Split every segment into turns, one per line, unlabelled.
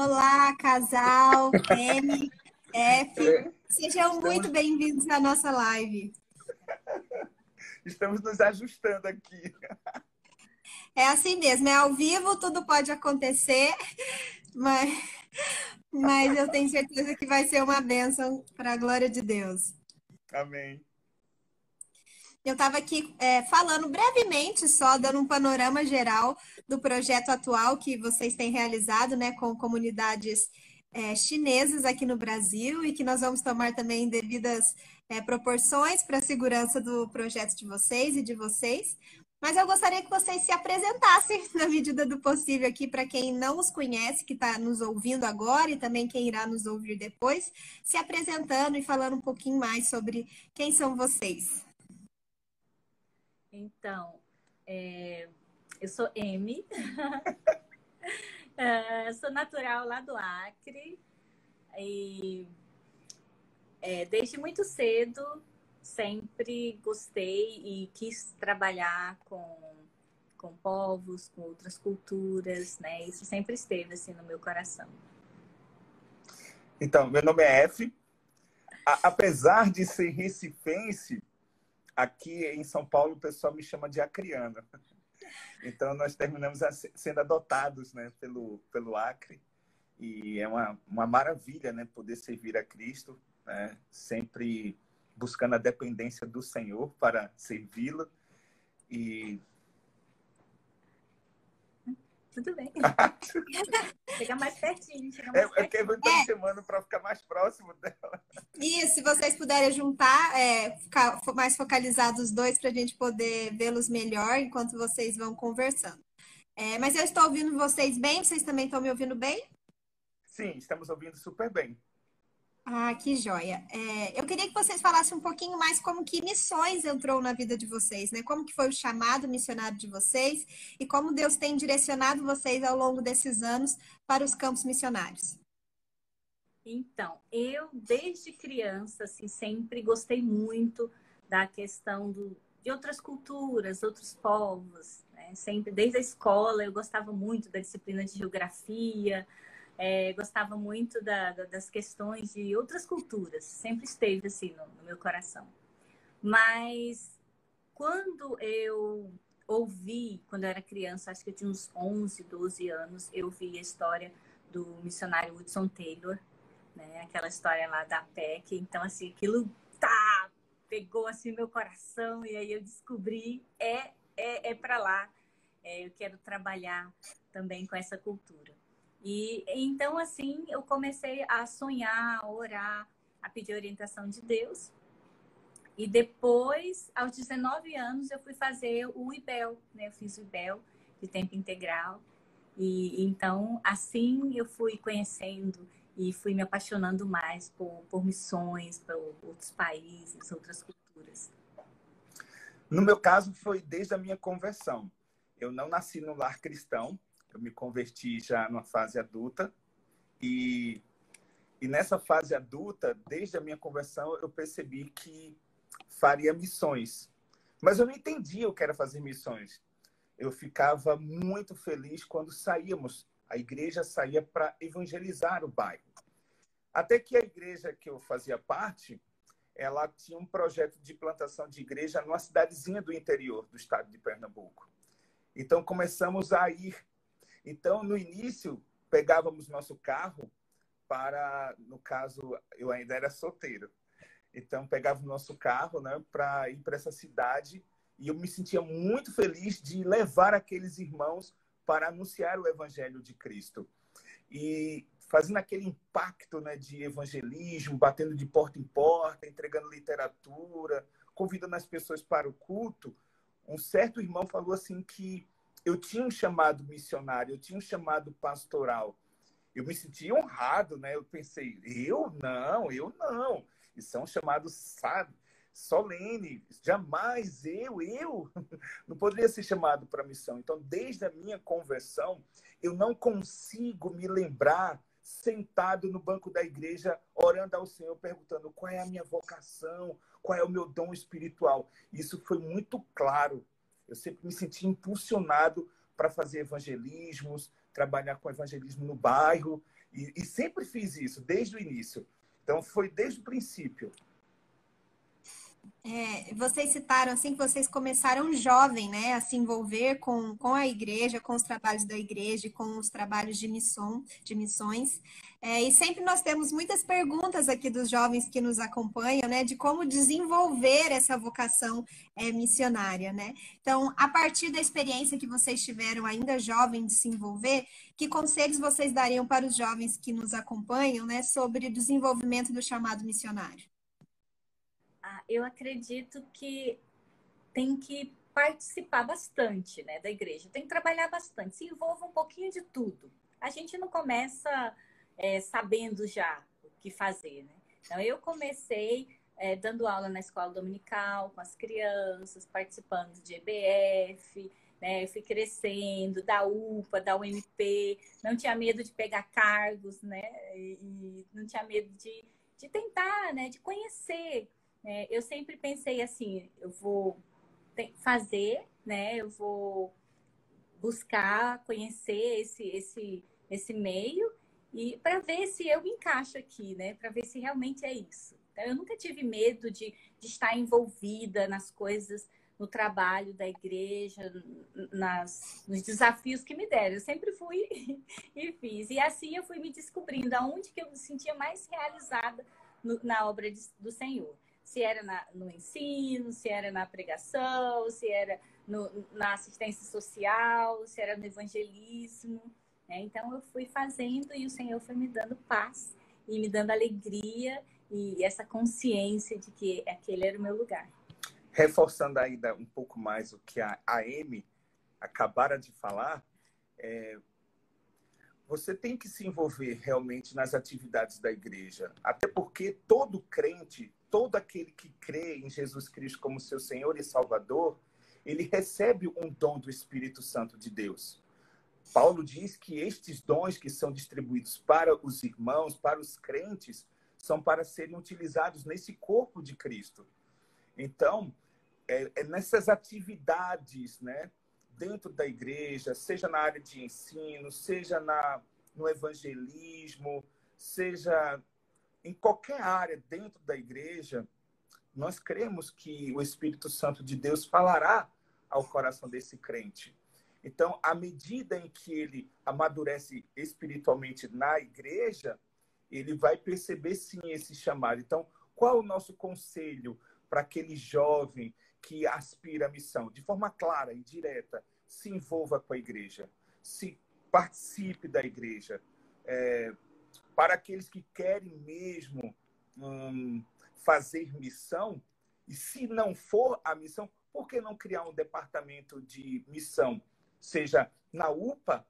Olá, casal, M, F. Sejam Estamos... muito bem-vindos à nossa live.
Estamos nos ajustando aqui.
É assim mesmo, é ao vivo, tudo pode acontecer, mas, mas eu tenho certeza que vai ser uma bênção para a glória de Deus.
Amém.
Eu estava aqui é, falando brevemente, só dando um panorama geral do projeto atual que vocês têm realizado né, com comunidades é, chinesas aqui no Brasil e que nós vamos tomar também devidas é, proporções para a segurança do projeto de vocês e de vocês. Mas eu gostaria que vocês se apresentassem na medida do possível aqui para quem não os conhece, que está nos ouvindo agora e também quem irá nos ouvir depois, se apresentando e falando um pouquinho mais sobre quem são vocês.
Então, é, eu sou M, é, sou natural lá do Acre e é, desde muito cedo sempre gostei e quis trabalhar com, com povos, com outras culturas, né? Isso sempre esteve assim no meu coração.
Então, meu nome é F. A, apesar de ser recifense, aqui em São Paulo o pessoal me chama de acriana. Então nós terminamos sendo adotados, né, pelo pelo Acre e é uma, uma maravilha, né, poder servir a Cristo, né, sempre buscando a dependência do Senhor para servi-lo e
tudo bem. Chega mais pertinho. Chega mais é,
é que eu estou é. chamando para ficar mais próximo dela.
E se vocês puderem juntar, é, ficar mais focalizados os dois para a gente poder vê-los melhor enquanto vocês vão conversando. É, mas eu estou ouvindo vocês bem? Vocês também estão me ouvindo bem?
Sim, estamos ouvindo super bem.
Ah, que joia. É, eu queria que vocês falassem um pouquinho mais como que missões entrou na vida de vocês, né? Como que foi o chamado missionário de vocês e como Deus tem direcionado vocês ao longo desses anos para os campos missionários.
Então, eu desde criança, assim, sempre gostei muito da questão do, de outras culturas, outros povos, né? Sempre, desde a escola, eu gostava muito da disciplina de geografia, é, gostava muito da, da, das questões de outras culturas, sempre esteve assim no, no, meu coração. Mas quando eu ouvi, quando eu era criança, acho que eu tinha uns 11, 12 anos, eu vi a história do missionário Woodson Taylor, né? Aquela história lá da PEC. Então, assim, aquilo tá, pegou assim meu coração e aí eu descobri é é, é para lá. É, eu quero trabalhar também com essa cultura. E então, assim, eu comecei a sonhar, a orar, a pedir orientação de Deus. E depois, aos 19 anos, eu fui fazer o IBEL, né? Eu fiz o IBEL de tempo integral. E então, assim, eu fui conhecendo e fui me apaixonando mais por, por missões, por outros países, outras culturas.
No meu caso, foi desde a minha conversão. Eu não nasci no lar cristão, eu me converti já numa fase adulta e, e nessa fase adulta, desde a minha conversão, eu percebi que faria missões. Mas eu não entendia o que era fazer missões. Eu ficava muito feliz quando saíamos. A igreja saía para evangelizar o bairro. Até que a igreja que eu fazia parte, ela tinha um projeto de plantação de igreja numa cidadezinha do interior do estado de Pernambuco. Então começamos a ir então, no início, pegávamos nosso carro para, no caso, eu ainda era solteiro. Então, pegava o nosso carro né, para ir para essa cidade e eu me sentia muito feliz de levar aqueles irmãos para anunciar o evangelho de Cristo. E fazendo aquele impacto né, de evangelismo, batendo de porta em porta, entregando literatura, convidando as pessoas para o culto, um certo irmão falou assim que eu tinha um chamado missionário, eu tinha um chamado pastoral. Eu me senti honrado, né? Eu pensei, eu não, eu não. Isso é um chamado, sabe, solene. Jamais eu, eu, não poderia ser chamado para missão. Então, desde a minha conversão, eu não consigo me lembrar sentado no banco da igreja, orando ao Senhor, perguntando qual é a minha vocação, qual é o meu dom espiritual. Isso foi muito claro eu sempre me senti impulsionado para fazer evangelismos, trabalhar com evangelismo no bairro, e, e sempre fiz isso, desde o início. Então, foi desde o princípio.
É, vocês citaram assim que vocês começaram jovem, né, a se envolver com, com a igreja, com os trabalhos da igreja, com os trabalhos de missão, de missões. É, e sempre nós temos muitas perguntas aqui dos jovens que nos acompanham, né, de como desenvolver essa vocação é, missionária, né? Então, a partir da experiência que vocês tiveram ainda jovem de se envolver, que conselhos vocês dariam para os jovens que nos acompanham, né, sobre o desenvolvimento do chamado missionário?
Eu acredito que tem que participar bastante né, da igreja, tem que trabalhar bastante, se envolva um pouquinho de tudo. A gente não começa é, sabendo já o que fazer. Né? Então, eu comecei é, dando aula na escola dominical com as crianças, participando de EBF, né? Eu fui crescendo, da UPA, da UMP, não tinha medo de pegar cargos, né? E não tinha medo de, de tentar, né? De conhecer é, eu sempre pensei assim, eu vou fazer, né? Eu vou buscar conhecer esse esse esse meio e para ver se eu encaixo aqui, né? Para ver se realmente é isso. Então, eu nunca tive medo de, de estar envolvida nas coisas, no trabalho da igreja, nas, nos desafios que me deram. Eu sempre fui e fiz. E assim eu fui me descobrindo aonde que eu me sentia mais realizada no, na obra de, do Senhor se era na, no ensino, se era na pregação, se era no, na assistência social, se era no evangelismo. Né? Então eu fui fazendo e o Senhor foi me dando paz e me dando alegria e essa consciência de que aquele era o meu lugar.
Reforçando ainda um pouco mais o que a Amy acabara de falar, é, você tem que se envolver realmente nas atividades da igreja, até porque todo crente todo aquele que crê em Jesus Cristo como seu Senhor e Salvador, ele recebe um dom do Espírito Santo de Deus. Paulo diz que estes dons que são distribuídos para os irmãos, para os crentes, são para serem utilizados nesse corpo de Cristo. Então, é, é nessas atividades, né, dentro da igreja, seja na área de ensino, seja na, no evangelismo, seja em qualquer área dentro da igreja, nós cremos que o Espírito Santo de Deus falará ao coração desse crente. Então, à medida em que ele amadurece espiritualmente na igreja, ele vai perceber sim esse chamado. Então, qual o nosso conselho para aquele jovem que aspira à missão? De forma clara e direta, se envolva com a igreja, se participe da igreja, é, para aqueles que querem mesmo hum, fazer missão, e se não for a missão, por que não criar um departamento de missão? Seja na UPA,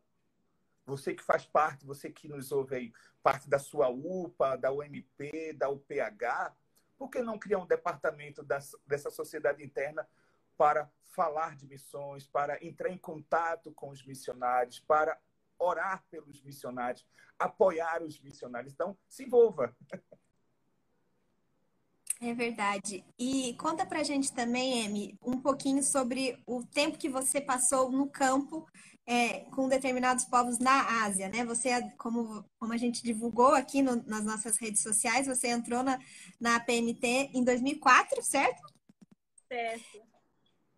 você que faz parte, você que nos ouve aí, parte da sua UPA, da UMP, da UPH, por que não criar um departamento dessa sociedade interna para falar de missões, para entrar em contato com os missionários, para orar pelos missionários, apoiar os missionários. Então, se envolva.
É verdade. E conta pra gente também, Emi, um pouquinho sobre o tempo que você passou no campo é, com determinados povos na Ásia, né? Você, como, como a gente divulgou aqui no, nas nossas redes sociais, você entrou na, na PNT em 2004, certo?
Certo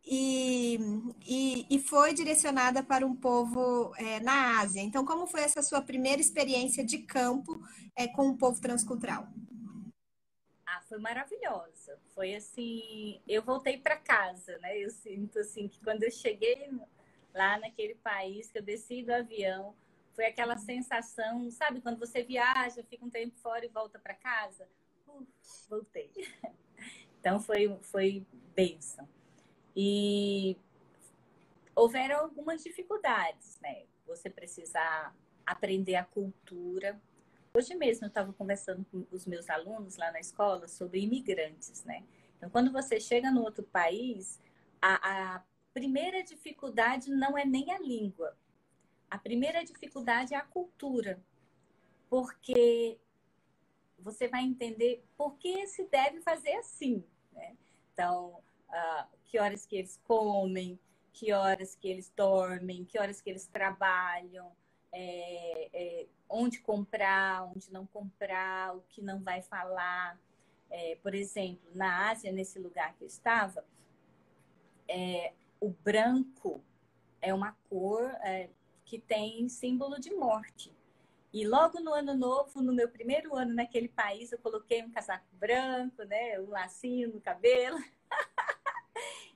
e, e, e foi direcionada para um povo é, na Ásia. Então, como foi essa sua primeira experiência de campo é, com o povo transcultural?
Ah, foi maravilhosa. Foi assim, eu voltei para casa, né? Eu sinto assim que quando eu cheguei lá naquele país, que eu desci do avião, foi aquela sensação, sabe, quando você viaja, fica um tempo fora e volta para casa? Uf, voltei. Então foi foi bênção. E houveram algumas dificuldades, né? Você precisar aprender a cultura. Hoje mesmo eu estava conversando com os meus alunos lá na escola sobre imigrantes, né? Então, quando você chega no outro país, a, a primeira dificuldade não é nem a língua. A primeira dificuldade é a cultura. Porque você vai entender por que se deve fazer assim, né? Então, uh, que horas que eles comem, que horas que eles dormem, que horas que eles trabalham. é, é, onde comprar, onde não comprar, o que não vai falar. É, por exemplo, na Ásia, nesse lugar que eu estava, é, o branco é uma cor é, que tem símbolo de morte. E logo no ano novo, no meu primeiro ano naquele país, eu coloquei um casaco branco, né, um lacinho no cabelo.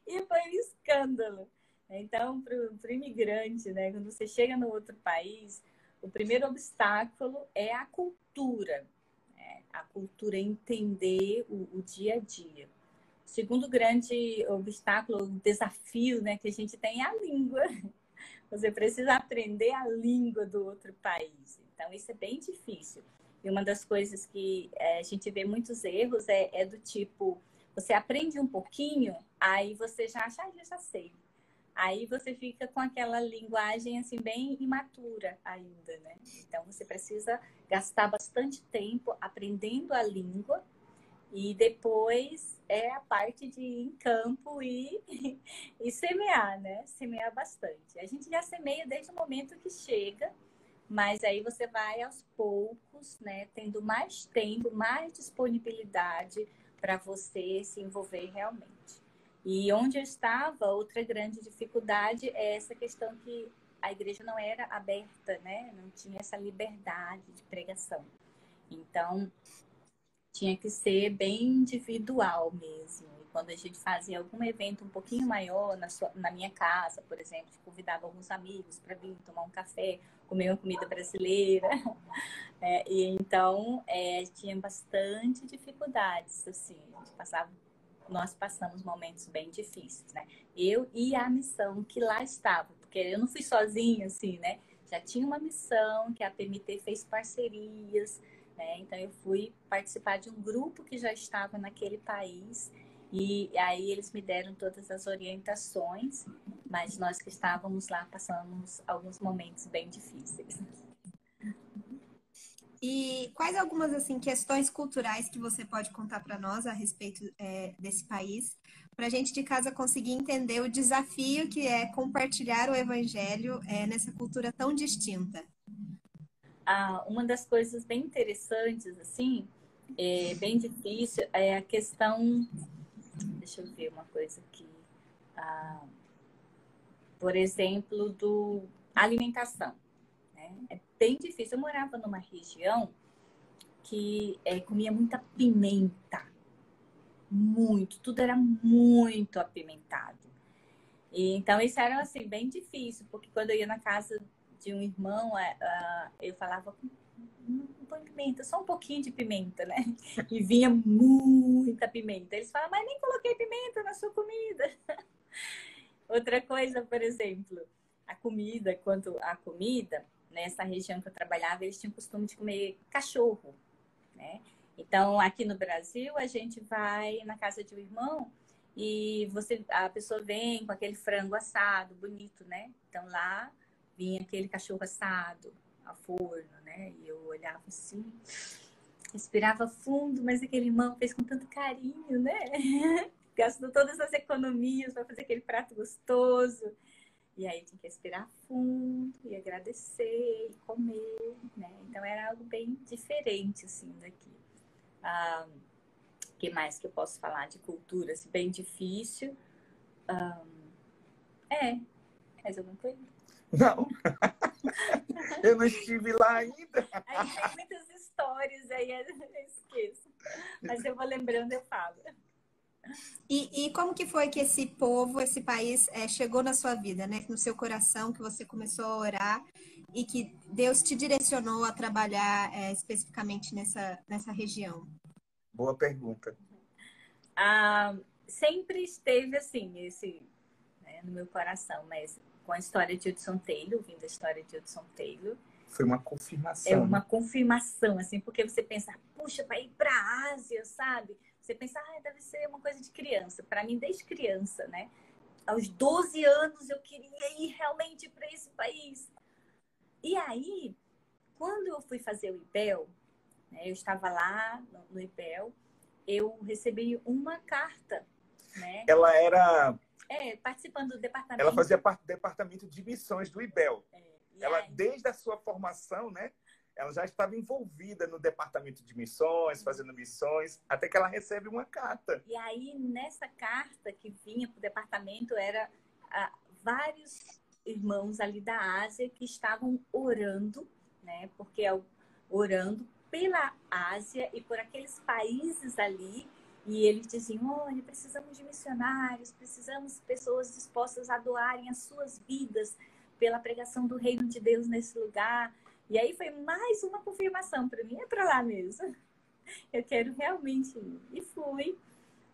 e foi um escândalo. Então, para o imigrante, né, quando você chega no outro país, o primeiro obstáculo é a cultura. Né? A cultura é entender o, o dia a dia. O segundo grande obstáculo, desafio né, que a gente tem é a língua. Você precisa aprender a língua do outro país. Então, isso é bem difícil. E uma das coisas que é, a gente vê muitos erros é, é, do tipo: você aprende um pouquinho, aí você já acha, ah, eu já sei. Aí você fica com aquela linguagem assim bem imatura ainda, né? Então você precisa gastar bastante tempo aprendendo a língua e depois é a parte de ir em campo e, e semear, né? Semear bastante. A gente já semeia desde o momento que chega, mas aí você vai aos poucos, né? Tendo mais tempo, mais disponibilidade para você se envolver realmente. E onde eu estava, outra grande dificuldade é essa questão que a igreja não era aberta, né? Não tinha essa liberdade de pregação. Então, tinha que ser bem individual mesmo. Quando a gente fazia algum evento um pouquinho maior na, sua, na minha casa, por exemplo, convidava alguns amigos para vir tomar um café, comer uma comida brasileira. É, e então, é, tinha bastante dificuldades, assim. A gente passava nós passamos momentos bem difíceis, né? Eu e a missão que lá estava, porque eu não fui sozinha, assim, né? Já tinha uma missão que a PMT fez parcerias, né? Então eu fui participar de um grupo que já estava naquele país e aí eles me deram todas as orientações, mas nós que estávamos lá passamos alguns momentos bem difíceis.
E quais algumas assim questões culturais que você pode contar para nós a respeito é, desse país, para a gente de casa conseguir entender o desafio que é compartilhar o evangelho é, nessa cultura tão distinta?
Ah, uma das coisas bem interessantes, assim, é bem difícil, é a questão. Deixa eu ver uma coisa aqui. Ah, por exemplo, do alimentação. Né? É bem difícil. Eu morava numa região que é, comia muita pimenta. Muito. Tudo era muito apimentado. E, então, isso era, assim, bem difícil, porque quando eu ia na casa de um irmão, é, eu falava, pimenta, só um pouquinho de pimenta, né? E vinha muita pimenta. Eles falavam, mas nem coloquei pimenta na sua comida. Outra coisa, por exemplo, a comida, quanto à comida, nessa região que eu trabalhava, eles tinham costume de comer cachorro, né? Então, aqui no Brasil, a gente vai na casa de um irmão e você, a pessoa vem com aquele frango assado, bonito, né? Então, lá vinha aquele cachorro assado a forno, né? E eu olhava assim, respirava fundo, mas aquele irmão fez com tanto carinho, né? Gastou todas as economias para fazer aquele prato gostoso. E aí tinha que respirar fundo e agradecer e comer, né? Então era algo bem diferente, assim, daqui. Ah, que mais que eu posso falar de cultura? Assim, bem difícil. Ah, é. Mais alguma coisa?
Não. eu não estive lá ainda.
Aí tem muitas histórias aí, eu esqueço. Mas eu vou lembrando, eu falo.
E, e, como que foi que esse povo, esse país é, chegou na sua vida, né? No seu coração, que você começou a orar e que Deus te direcionou a trabalhar é, especificamente nessa, nessa região?
Boa pergunta.
Ah, sempre esteve assim, esse né, no meu coração, mas com a história de Hudson Taylor, ouvindo a história de Hudson Taylor.
Foi uma confirmação.
É uma confirmação, assim, porque você pensa, puxa, para ir para a Ásia, sabe? Você pensa, ah, deve ser uma coisa de criança. Para mim, desde criança, né? Aos 12 anos eu queria ir realmente para esse país. E aí, quando eu fui fazer o IBEL, né, eu estava lá no, no IBEL, eu recebi uma carta. Né?
Ela era.
É, participando do departamento.
Ela fazia parte do departamento de missões do IBEL. É. ela, desde a sua formação, né? Ela já estava envolvida no departamento de missões, fazendo missões, até que ela recebe uma carta.
E aí, nessa carta que vinha para o departamento, era ah, vários irmãos ali da Ásia que estavam orando, né? Porque é orando pela Ásia e por aqueles países ali. E eles diziam: olha, precisamos de missionários, precisamos de pessoas dispostas a doarem as suas vidas pela pregação do reino de Deus nesse lugar. E aí foi mais uma confirmação para mim, é para lá mesmo. Eu quero realmente ir. E fui.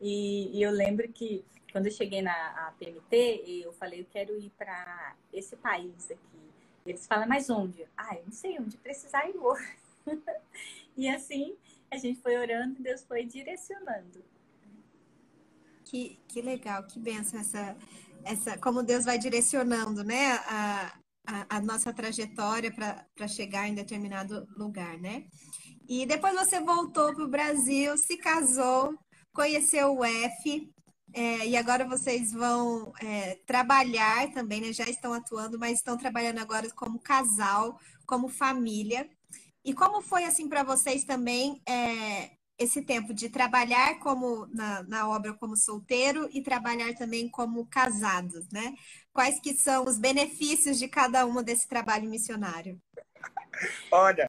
E, e, eu lembro que quando eu cheguei na PMT, eu falei, eu quero ir para esse país aqui. Eles falam, mas onde? Ah, eu não sei onde precisar ir vou. e assim a gente foi orando e Deus foi direcionando.
Que, que legal, que benção essa, essa, como Deus vai direcionando, né, a, a, a nossa trajetória para chegar em determinado lugar, né? E depois você voltou para o Brasil, se casou, conheceu o F, é, e agora vocês vão é, trabalhar também, né? Já estão atuando, mas estão trabalhando agora como casal, como família. E como foi assim para vocês também é, esse tempo de trabalhar como na, na, obra como solteiro e trabalhar também como casados, né? Quais que são os benefícios de cada uma desse trabalho missionário?
Olha,